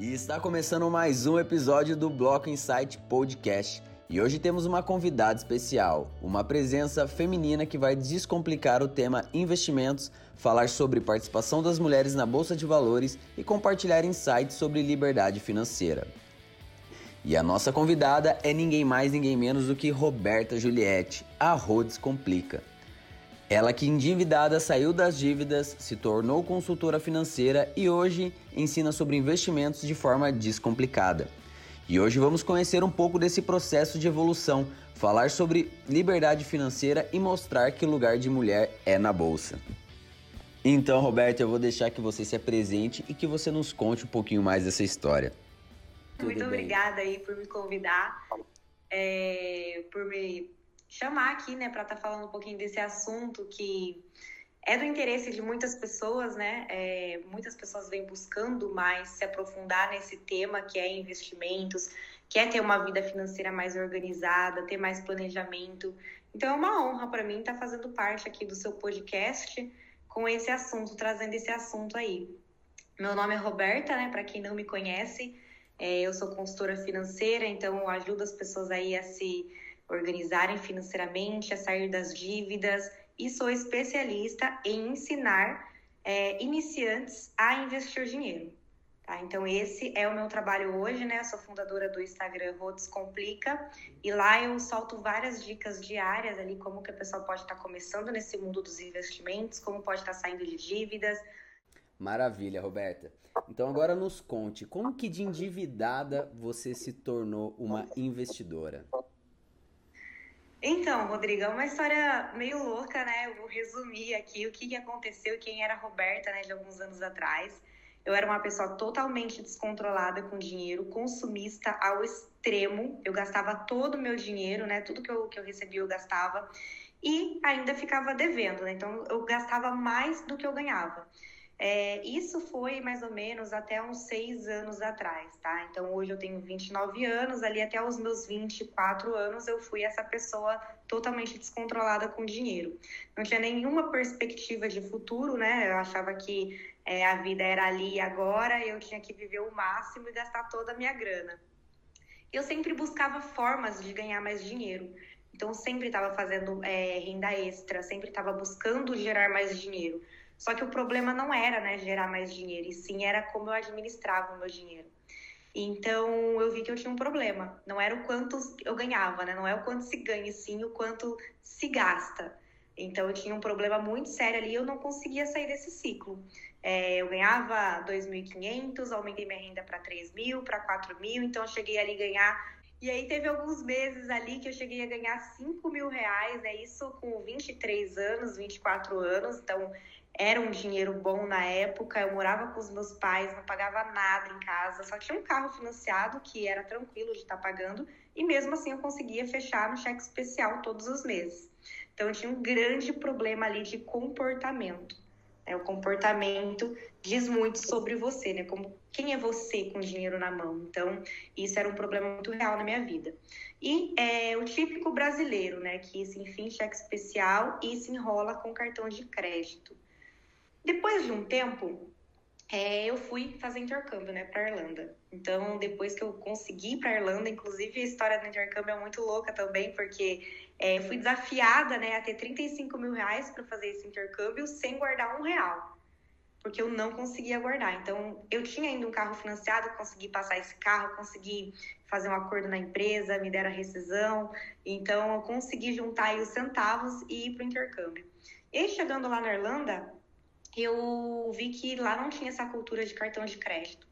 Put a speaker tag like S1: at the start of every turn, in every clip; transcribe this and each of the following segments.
S1: E está começando mais um episódio do Bloco Insight Podcast. E hoje temos uma convidada especial, uma presença feminina que vai descomplicar o tema investimentos, falar sobre participação das mulheres na bolsa de valores e compartilhar insights sobre liberdade financeira. E a nossa convidada é ninguém mais, ninguém menos do que Roberta Juliette, a Rhodes Complica. Ela que endividada saiu das dívidas, se tornou consultora financeira e hoje ensina sobre investimentos de forma descomplicada. E hoje vamos conhecer um pouco desse processo de evolução, falar sobre liberdade financeira e mostrar que o lugar de mulher é na bolsa. Então, Roberto, eu vou deixar que você se apresente e que você nos conte um pouquinho mais dessa história.
S2: Muito obrigada aí por me convidar, é, por me chamar aqui, né, para estar tá falando um pouquinho desse assunto que é do interesse de muitas pessoas, né? É, muitas pessoas vêm buscando mais se aprofundar nesse tema que é investimentos, quer ter uma vida financeira mais organizada, ter mais planejamento. Então é uma honra para mim estar tá fazendo parte aqui do seu podcast com esse assunto, trazendo esse assunto aí. Meu nome é Roberta, né? Para quem não me conhece, é, eu sou consultora financeira, então ajudo as pessoas aí a se organizarem financeiramente, a sair das dívidas e sou especialista em ensinar é, iniciantes a investir dinheiro. Tá? Então, esse é o meu trabalho hoje, né? Eu sou fundadora do Instagram Rodes Complica e lá eu solto várias dicas diárias ali, como que a pessoa pode estar tá começando nesse mundo dos investimentos, como pode estar tá saindo de dívidas.
S1: Maravilha, Roberta. Então agora nos conte, como que de endividada você se tornou uma investidora?
S2: Então, Rodrigo, é uma história meio louca, né? Eu vou resumir aqui o que aconteceu e quem era a Roberta, né, de alguns anos atrás. Eu era uma pessoa totalmente descontrolada com dinheiro, consumista ao extremo. Eu gastava todo o meu dinheiro, né? Tudo que eu, que eu recebia eu gastava. E ainda ficava devendo, né? Então eu gastava mais do que eu ganhava. É, isso foi mais ou menos até uns seis anos atrás, tá? Então hoje eu tenho 29 anos, ali até os meus 24 anos eu fui essa pessoa totalmente descontrolada com dinheiro. Não tinha nenhuma perspectiva de futuro, né? Eu achava que é, a vida era ali e agora, eu tinha que viver o máximo e gastar toda a minha grana. Eu sempre buscava formas de ganhar mais dinheiro. Então, sempre estava fazendo é, renda extra, sempre estava buscando gerar mais dinheiro. Só que o problema não era né, gerar mais dinheiro, e sim era como eu administrava o meu dinheiro. Então eu vi que eu tinha um problema. Não era o quanto eu ganhava, né? Não é o quanto se ganha, sim o quanto se gasta. Então eu tinha um problema muito sério ali e eu não conseguia sair desse ciclo. É, eu ganhava 2.500, aumentei minha renda para 3.000, para 4.000, então eu cheguei ali a ganhar. E aí teve alguns meses ali que eu cheguei a ganhar 5 mil reais, né? Isso com 23 anos, 24 anos. Então era um dinheiro bom na época. Eu morava com os meus pais, não pagava nada em casa, só tinha um carro financiado que era tranquilo de estar tá pagando e mesmo assim eu conseguia fechar no cheque especial todos os meses. Então eu tinha um grande problema ali de comportamento. Né? O comportamento diz muito sobre você, né? Como quem é você com dinheiro na mão. Então isso era um problema muito real na minha vida. E é o típico brasileiro, né? Que se enfim cheque especial e se enrola com cartão de crédito. Depois de um tempo, é, eu fui fazer intercâmbio, né, para Irlanda. Então, depois que eu consegui para Irlanda, inclusive a história do intercâmbio é muito louca também, porque é, fui desafiada, né, a ter 35 mil reais para fazer esse intercâmbio sem guardar um real, porque eu não conseguia guardar. Então, eu tinha ainda um carro financiado, consegui passar esse carro, consegui fazer um acordo na empresa, me deram a rescisão. Então, eu consegui juntar aí os centavos e ir para o intercâmbio. E chegando lá na Irlanda, eu vi que lá não tinha essa cultura de cartão de crédito.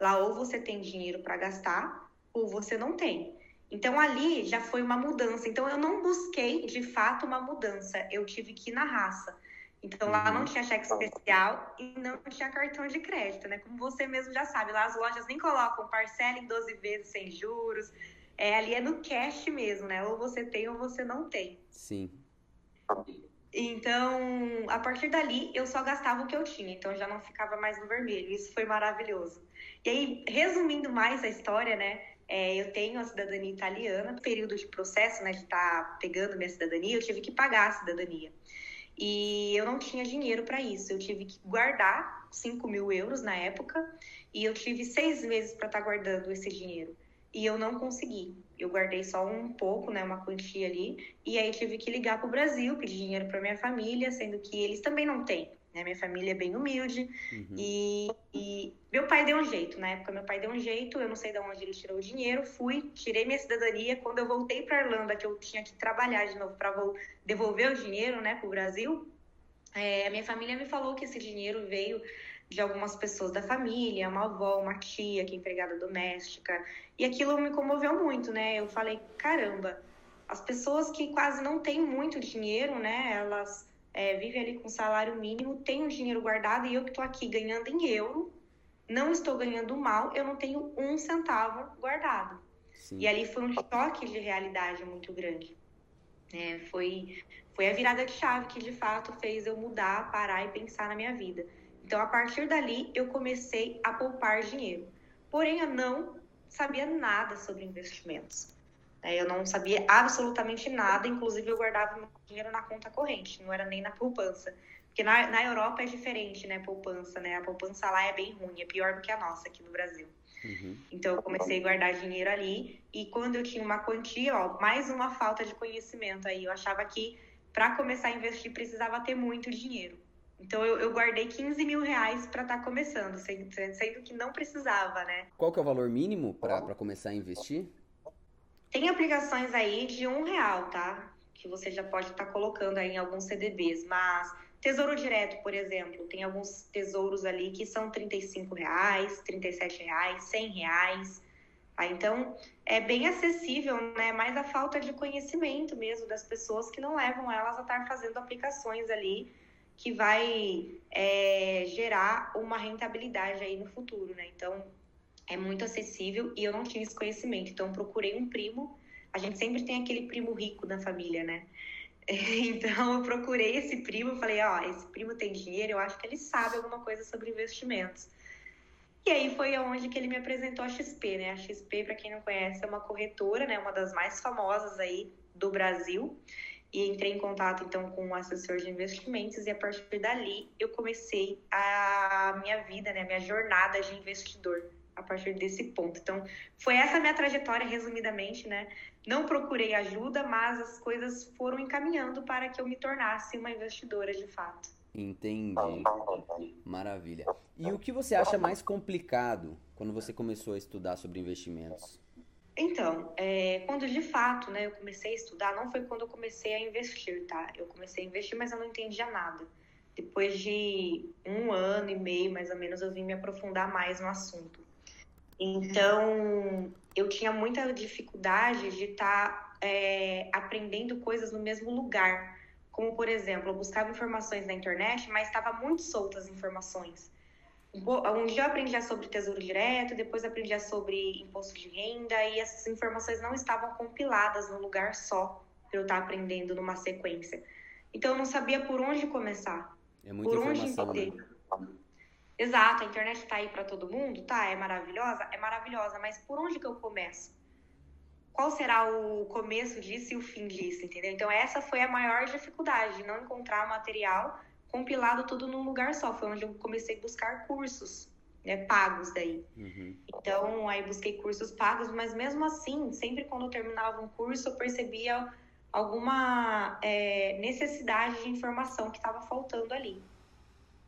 S2: Lá ou você tem dinheiro para gastar ou você não tem. Então ali já foi uma mudança. Então eu não busquei de fato uma mudança, eu tive que ir na raça. Então lá não uhum. tinha cheque especial e não tinha cartão de crédito, né? Como você mesmo já sabe, lá as lojas nem colocam parcela em 12 vezes sem juros. É, ali é no cash mesmo, né? Ou você tem ou você não tem.
S1: Sim.
S2: Então, a partir dali, eu só gastava o que eu tinha, então já não ficava mais no vermelho. Isso foi maravilhoso. E aí, resumindo mais a história, né? É, eu tenho a cidadania italiana. Período de processo, né, de estar tá pegando minha cidadania, eu tive que pagar a cidadania. E eu não tinha dinheiro para isso. Eu tive que guardar 5 mil euros na época e eu tive seis meses para estar tá guardando esse dinheiro. E eu não consegui. Eu guardei só um pouco, né, uma quantia ali. E aí tive que ligar para o Brasil, pedir dinheiro para minha família, sendo que eles também não têm. Né? Minha família é bem humilde. Uhum. E, e, meu pai deu um jeito. Na época, meu pai deu um jeito. Eu não sei de onde ele tirou o dinheiro. Fui, tirei minha cidadania. Quando eu voltei para Irlanda, que eu tinha que trabalhar de novo para devolver o dinheiro né, para o Brasil, é, a minha família me falou que esse dinheiro veio de algumas pessoas da família, uma avó, uma tia, que é empregada doméstica. E aquilo me comoveu muito, né? Eu falei, caramba, as pessoas que quase não têm muito dinheiro, né? Elas é, vivem ali com salário mínimo, têm o dinheiro guardado e eu que estou aqui ganhando em euro, não estou ganhando mal, eu não tenho um centavo guardado. Sim. E ali foi um choque de realidade muito grande. É, foi, foi a virada de chave que de fato fez eu mudar, parar e pensar na minha vida. Então, a partir dali, eu comecei a poupar dinheiro. Porém, eu não sabia nada sobre investimentos. É, eu não sabia absolutamente nada, inclusive eu guardava meu dinheiro na conta corrente, não era nem na poupança. Porque na, na Europa é diferente, né, poupança, né? A poupança lá é bem ruim, é pior do que a nossa aqui no Brasil. Uhum. Então eu comecei a guardar dinheiro ali e quando eu tinha uma quantia, ó, mais uma falta de conhecimento aí, eu achava que para começar a investir precisava ter muito dinheiro. Então eu, eu guardei 15 mil reais para estar tá começando, sendo, sendo, que não precisava, né?
S1: Qual que é o valor mínimo para começar a investir?
S2: Tem aplicações aí de um real, tá? Que você já pode estar tá colocando aí em alguns CDBs, mas Tesouro Direto, por exemplo, tem alguns tesouros ali que são 35 reais, 37 reais, 100 reais. Tá? Então, é bem acessível, né? Mas a falta de conhecimento mesmo das pessoas que não levam elas a estar fazendo aplicações ali que vai é, gerar uma rentabilidade aí no futuro, né? Então, é muito acessível e eu não tinha esse conhecimento. Então, procurei um primo. A gente sempre tem aquele primo rico na família, né? Então, eu procurei esse primo, falei, ó, esse primo tem dinheiro, eu acho que ele sabe alguma coisa sobre investimentos. E aí foi onde que ele me apresentou a XP, né? A XP, para quem não conhece, é uma corretora, né? Uma das mais famosas aí do Brasil e entrei em contato então com um assessor de investimentos e a partir dali eu comecei a minha vida, né, minha jornada de investidor a partir desse ponto. Então, foi essa minha trajetória resumidamente, né? Não procurei ajuda, mas as coisas foram encaminhando para que eu me tornasse uma investidora de fato.
S1: Entendi. Maravilha. E o que você acha mais complicado quando você começou a estudar sobre investimentos?
S2: Então, é, quando de fato né, eu comecei a estudar, não foi quando eu comecei a investir, tá? Eu comecei a investir, mas eu não entendia nada. Depois de um ano e meio, mais ou menos, eu vim me aprofundar mais no assunto. Então, eu tinha muita dificuldade de estar tá, é, aprendendo coisas no mesmo lugar. Como, por exemplo, eu buscava informações na internet, mas estava muito soltas as informações. Um dia eu aprendia sobre tesouro direto, depois eu aprendia sobre imposto de renda, e essas informações não estavam compiladas num lugar só, para eu estar aprendendo numa sequência. Então eu não sabia por onde começar.
S1: É muita por onde entender. Né?
S2: Exato, a internet está aí para todo mundo, tá? É maravilhosa? É maravilhosa, mas por onde que eu começo? Qual será o começo disso e o fim disso, entendeu? Então essa foi a maior dificuldade, não encontrar material compilado tudo num lugar só. Foi onde eu comecei a buscar cursos, né, pagos daí. Uhum. Então, aí busquei cursos pagos, mas mesmo assim, sempre quando eu terminava um curso, eu percebia alguma é, necessidade de informação que estava faltando ali.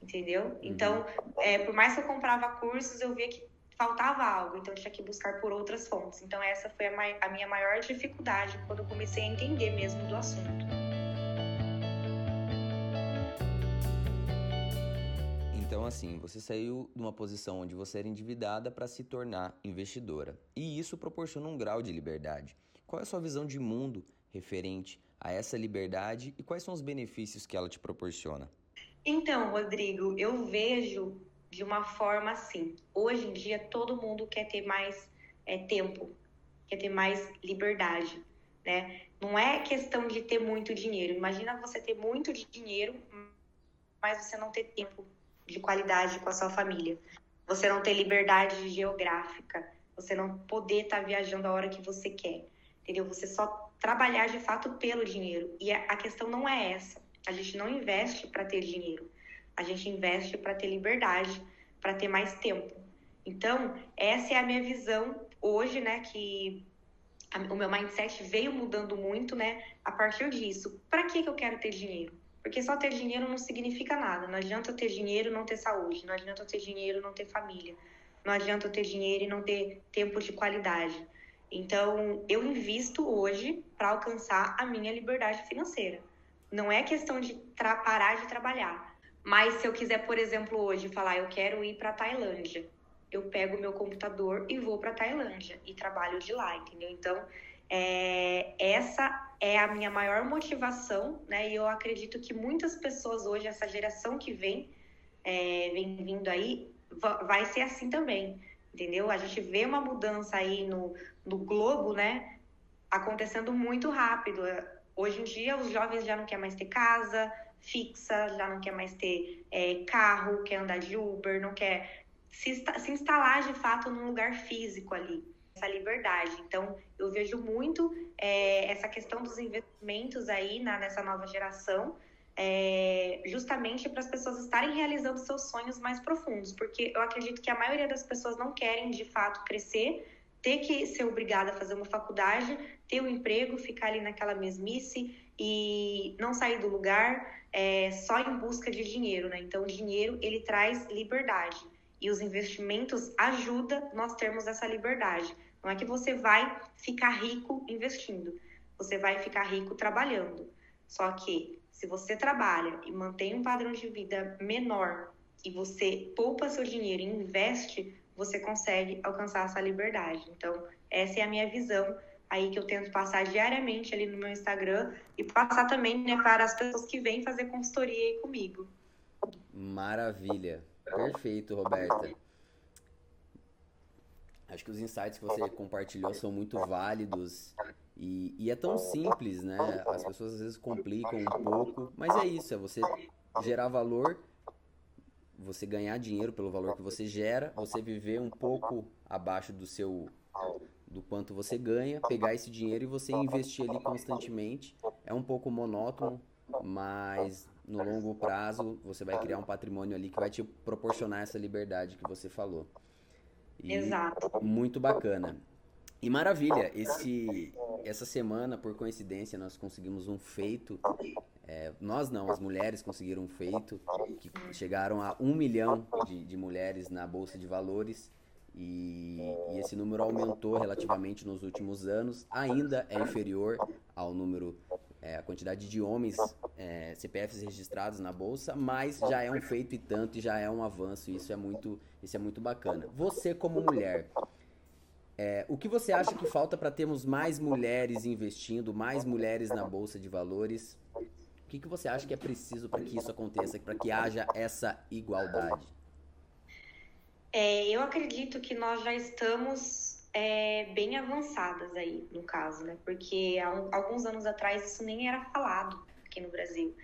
S2: Entendeu? Uhum. Então, é, por mais que eu comprava cursos, eu via que faltava algo, então eu tinha que buscar por outras fontes. Então, essa foi a, a minha maior dificuldade quando eu comecei a entender mesmo do assunto.
S1: Assim, você saiu de uma posição onde você era endividada para se tornar investidora. E isso proporciona um grau de liberdade. Qual é a sua visão de mundo referente a essa liberdade e quais são os benefícios que ela te proporciona?
S2: Então, Rodrigo, eu vejo de uma forma assim. Hoje em dia, todo mundo quer ter mais é, tempo, quer ter mais liberdade, né? Não é questão de ter muito dinheiro. Imagina você ter muito dinheiro, mas você não ter tempo de qualidade com a sua família. Você não ter liberdade geográfica, você não poder estar tá viajando a hora que você quer, entendeu? Você só trabalhar de fato pelo dinheiro. E a questão não é essa. A gente não investe para ter dinheiro. A gente investe para ter liberdade, para ter mais tempo. Então, essa é a minha visão hoje, né, que o meu mindset veio mudando muito, né, a partir disso. Para que que eu quero ter dinheiro? Porque só ter dinheiro não significa nada. Não adianta ter dinheiro e não ter saúde. Não adianta ter dinheiro e não ter família. Não adianta ter dinheiro e não ter tempo de qualidade. Então, eu invisto hoje para alcançar a minha liberdade financeira. Não é questão de parar de trabalhar. Mas se eu quiser, por exemplo, hoje falar, eu quero ir para Tailândia, eu pego meu computador e vou para Tailândia e trabalho de lá, entendeu? Então, é, essa é a minha maior motivação, né? E eu acredito que muitas pessoas hoje, essa geração que vem, é, vem vindo aí, vai ser assim também, entendeu? A gente vê uma mudança aí no, no globo, né? Acontecendo muito rápido. Hoje em dia, os jovens já não querem mais ter casa fixa, já não quer mais ter é, carro, quer andar de Uber, não quer se, se instalar de fato num lugar físico ali, essa liberdade. Então, eu vejo muito é, essa questão dos investimentos aí na, nessa nova geração, é, justamente para as pessoas estarem realizando seus sonhos mais profundos, porque eu acredito que a maioria das pessoas não querem de fato crescer, ter que ser obrigada a fazer uma faculdade, ter um emprego, ficar ali naquela mesmice e não sair do lugar é, só em busca de dinheiro, né? Então, o dinheiro ele traz liberdade e os investimentos ajudam nós termos essa liberdade. Não é que você vai ficar rico investindo, você vai ficar rico trabalhando. Só que se você trabalha e mantém um padrão de vida menor e você poupa seu dinheiro e investe, você consegue alcançar essa liberdade. Então, essa é a minha visão aí que eu tento passar diariamente ali no meu Instagram e passar também né, para as pessoas que vêm fazer consultoria comigo.
S1: Maravilha. Perfeito, Roberta. Acho que os insights que você compartilhou são muito válidos e, e, é tão simples, né? As pessoas às vezes complicam um pouco, mas é isso, é você gerar valor, você ganhar dinheiro pelo valor que você gera, você viver um pouco abaixo do seu do quanto você ganha, pegar esse dinheiro e você investir ali constantemente. É um pouco monótono, mas no longo prazo você vai criar um patrimônio ali que vai te proporcionar essa liberdade que você falou.
S2: E Exato.
S1: Muito bacana. E maravilha, esse, essa semana, por coincidência, nós conseguimos um feito. É, nós não, as mulheres conseguiram um feito, que chegaram a um milhão de, de mulheres na Bolsa de Valores. E, e, esse número aumentou relativamente nos últimos anos, ainda é inferior ao número, é, a quantidade de homens é, CPFs registrados na bolsa, mas já é um feito e tanto e já é um avanço. E isso é muito, isso é muito bacana. Você como mulher, é, o que você acha que falta para termos mais mulheres investindo, mais mulheres na bolsa de valores? O que, que você acha que é preciso para que isso aconteça, para que haja essa igualdade?
S2: É, eu acredito que nós já estamos é, bem avançadas aí, no caso, né? Porque há um, alguns anos atrás isso nem era falado aqui no Brasil.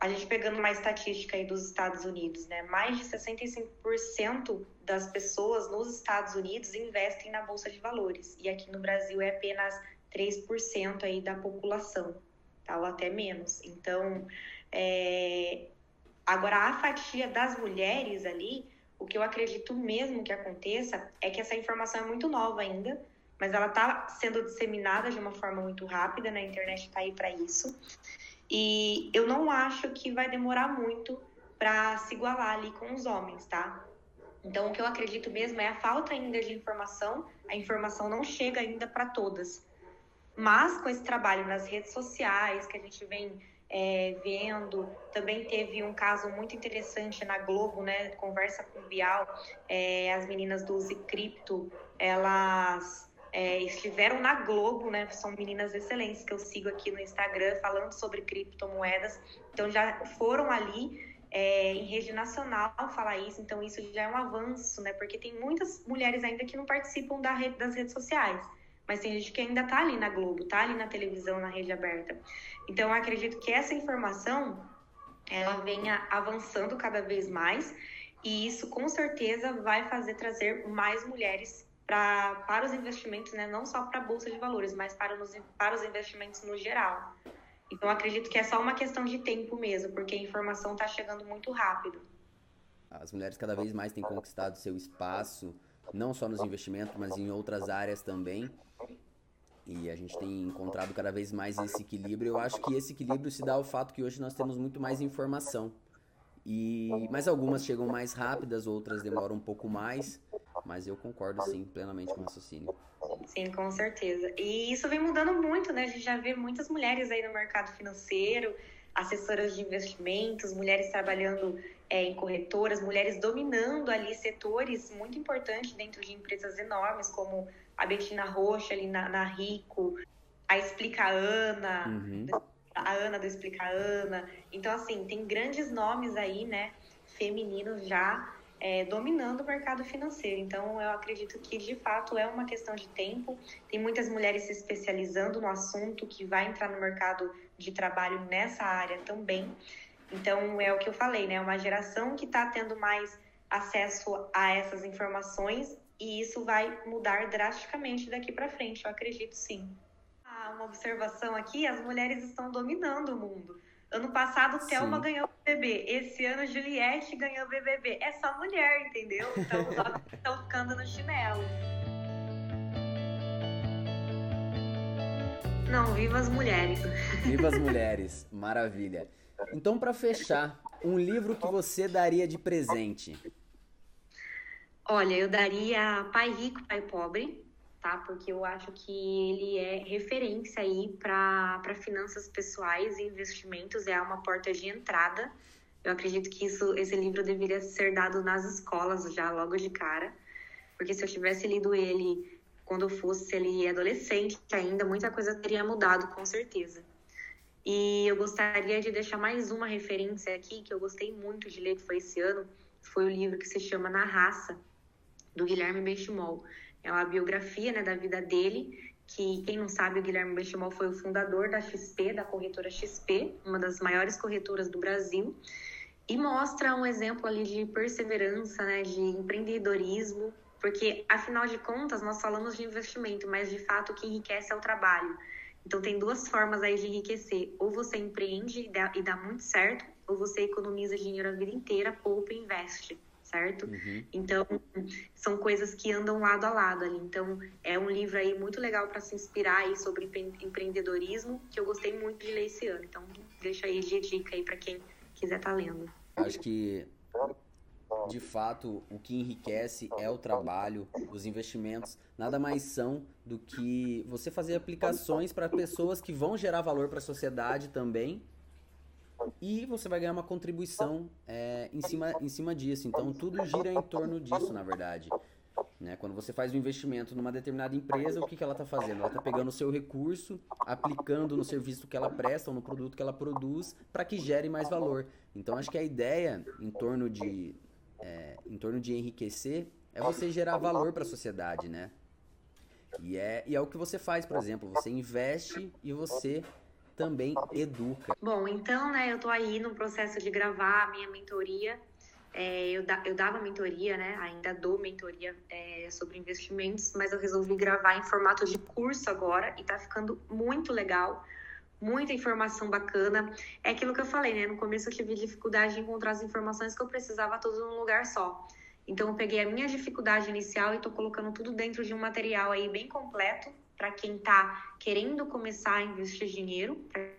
S2: A gente pegando uma estatística aí dos Estados Unidos, né? Mais de 65% das pessoas nos Estados Unidos investem na Bolsa de Valores. E aqui no Brasil é apenas 3% aí da população, tá? Ou até menos. Então, é... agora a fatia das mulheres ali o que eu acredito mesmo que aconteça é que essa informação é muito nova ainda, mas ela está sendo disseminada de uma forma muito rápida, né? a internet está aí para isso. E eu não acho que vai demorar muito para se igualar ali com os homens, tá? Então, o que eu acredito mesmo é a falta ainda de informação, a informação não chega ainda para todas. Mas com esse trabalho nas redes sociais, que a gente vem é, vendo. Também teve um caso muito interessante na Globo, né? Conversa com o Bial. É, as meninas do Zicripto, elas é, estiveram na Globo, né? São meninas excelentes que eu sigo aqui no Instagram falando sobre criptomoedas. Então já foram ali é, em rede nacional falar isso, então isso já é um avanço, né? Porque tem muitas mulheres ainda que não participam da rede, das redes sociais, mas tem gente que ainda tá ali na Globo, tá ali na televisão, na rede aberta. Então, eu acredito que essa informação ela venha avançando cada vez mais e isso com certeza vai fazer trazer mais mulheres pra, para os investimentos, né? não só para a bolsa de valores, mas para os, para os investimentos no geral. Então, acredito que é só uma questão de tempo mesmo, porque a informação está chegando muito rápido.
S1: As mulheres cada vez mais têm conquistado seu espaço, não só nos investimentos, mas em outras áreas também. E a gente tem encontrado cada vez mais esse equilíbrio. Eu acho que esse equilíbrio se dá ao fato que hoje nós temos muito mais informação. E mas algumas chegam mais rápidas, outras demoram um pouco mais, mas eu concordo sim plenamente com o raciocínio.
S2: Sim, com certeza. E isso vem mudando muito, né? A gente já vê muitas mulheres aí no mercado financeiro, assessoras de investimentos, mulheres trabalhando é, em corretoras, mulheres dominando ali setores muito importantes dentro de empresas enormes, como a Betina Rocha ali na, na Rico, a Explica Ana, uhum. a Ana do Explica Ana. Então, assim, tem grandes nomes aí, né, femininos já é, dominando o mercado financeiro. Então, eu acredito que de fato é uma questão de tempo. Tem muitas mulheres se especializando no assunto que vai entrar no mercado de trabalho nessa área também. Então, é o que eu falei, né? Uma geração que está tendo mais acesso a essas informações e isso vai mudar drasticamente daqui para frente, eu acredito sim. Ah, uma observação aqui: as mulheres estão dominando o mundo. Ano passado, Thelma ganhou o BBB. Esse ano, Juliette ganhou o BBB. É só mulher, entendeu? Então, os homens estão ficando no chinelo. Não, viva as mulheres.
S1: Viva as mulheres, maravilha. Então, para fechar, um livro que você daria de presente?
S2: Olha, eu daria Pai Rico, Pai Pobre, tá? Porque eu acho que ele é referência aí para finanças pessoais e investimentos, é uma porta de entrada. Eu acredito que isso, esse livro deveria ser dado nas escolas já logo de cara, porque se eu tivesse lido ele quando eu fosse ali adolescente ainda, muita coisa teria mudado com certeza. E eu gostaria de deixar mais uma referência aqui que eu gostei muito de ler, que foi esse ano, foi o livro que se chama Na Raça, do Guilherme Benchimol. É uma biografia né, da vida dele, que quem não sabe, o Guilherme Benchimol foi o fundador da XP, da corretora XP, uma das maiores corretoras do Brasil, e mostra um exemplo ali de perseverança, né, de empreendedorismo, porque afinal de contas nós falamos de investimento, mas de fato o que enriquece é o trabalho. Então tem duas formas aí de enriquecer: ou você empreende e dá, e dá muito certo, ou você economiza dinheiro a vida inteira, poupa e investe certo? Uhum. Então, são coisas que andam lado a lado ali. Então, é um livro aí muito legal para se inspirar aí sobre empreendedorismo, que eu gostei muito de ler esse ano. Então, deixa aí de dica aí para quem quiser estar tá lendo.
S1: Acho que de fato, o que enriquece é o trabalho, os investimentos nada mais são do que você fazer aplicações para pessoas que vão gerar valor para a sociedade também e você vai ganhar uma contribuição é, em, cima, em cima disso. Então, tudo gira em torno disso, na verdade. Né? Quando você faz um investimento numa determinada empresa, o que, que ela está fazendo? Ela está pegando o seu recurso, aplicando no serviço que ela presta ou no produto que ela produz para que gere mais valor. Então, acho que a ideia em torno de, é, em torno de enriquecer é você gerar valor para a sociedade, né? E é, e é o que você faz, por exemplo, você investe e você também educa.
S2: Bom, então, né, eu tô aí no processo de gravar a minha mentoria. É, eu, da, eu dava mentoria, né, ainda dou mentoria é, sobre investimentos, mas eu resolvi gravar em formato de curso agora e tá ficando muito legal muita informação bacana. É aquilo que eu falei, né? No começo eu tive dificuldade de encontrar as informações que eu precisava todas num lugar só. Então eu peguei a minha dificuldade inicial e tô colocando tudo dentro de um material aí bem completo para quem está querendo começar a investir dinheiro, para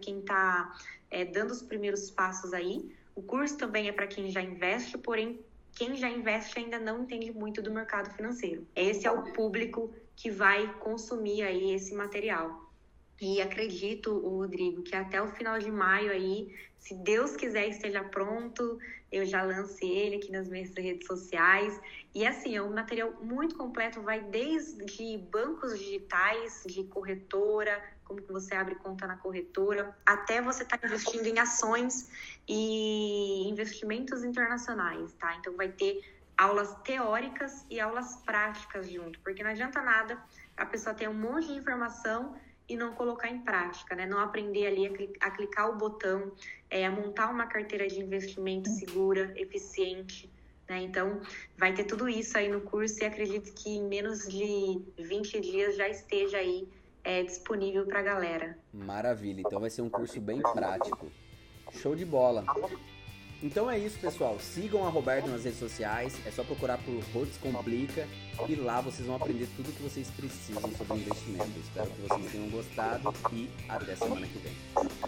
S2: quem está é, dando os primeiros passos aí. O curso também é para quem já investe, porém, quem já investe ainda não entende muito do mercado financeiro. Esse é o público que vai consumir aí esse material. E acredito, Rodrigo, que até o final de maio aí, se Deus quiser esteja pronto, eu já lancei ele aqui nas minhas redes sociais. E assim, é um material muito completo, vai desde bancos digitais, de corretora, como que você abre conta na corretora, até você estar tá investindo em ações e investimentos internacionais, tá? Então vai ter aulas teóricas e aulas práticas junto, porque não adianta nada a pessoa ter um monte de informação e não colocar em prática, né? Não aprender ali a, clicar o botão, é, a montar uma carteira de investimento segura, eficiente, né? Então, vai ter tudo isso aí no curso e acredito que em menos de 20 dias já esteja aí é, disponível para a galera.
S1: Maravilha, então vai ser um curso bem prático. Show de bola. Então é isso, pessoal. Sigam a Roberto nas redes sociais. É só procurar por Rotes Complica e lá vocês vão aprender tudo o que vocês precisam sobre investimento. Espero que vocês tenham gostado e até semana que vem.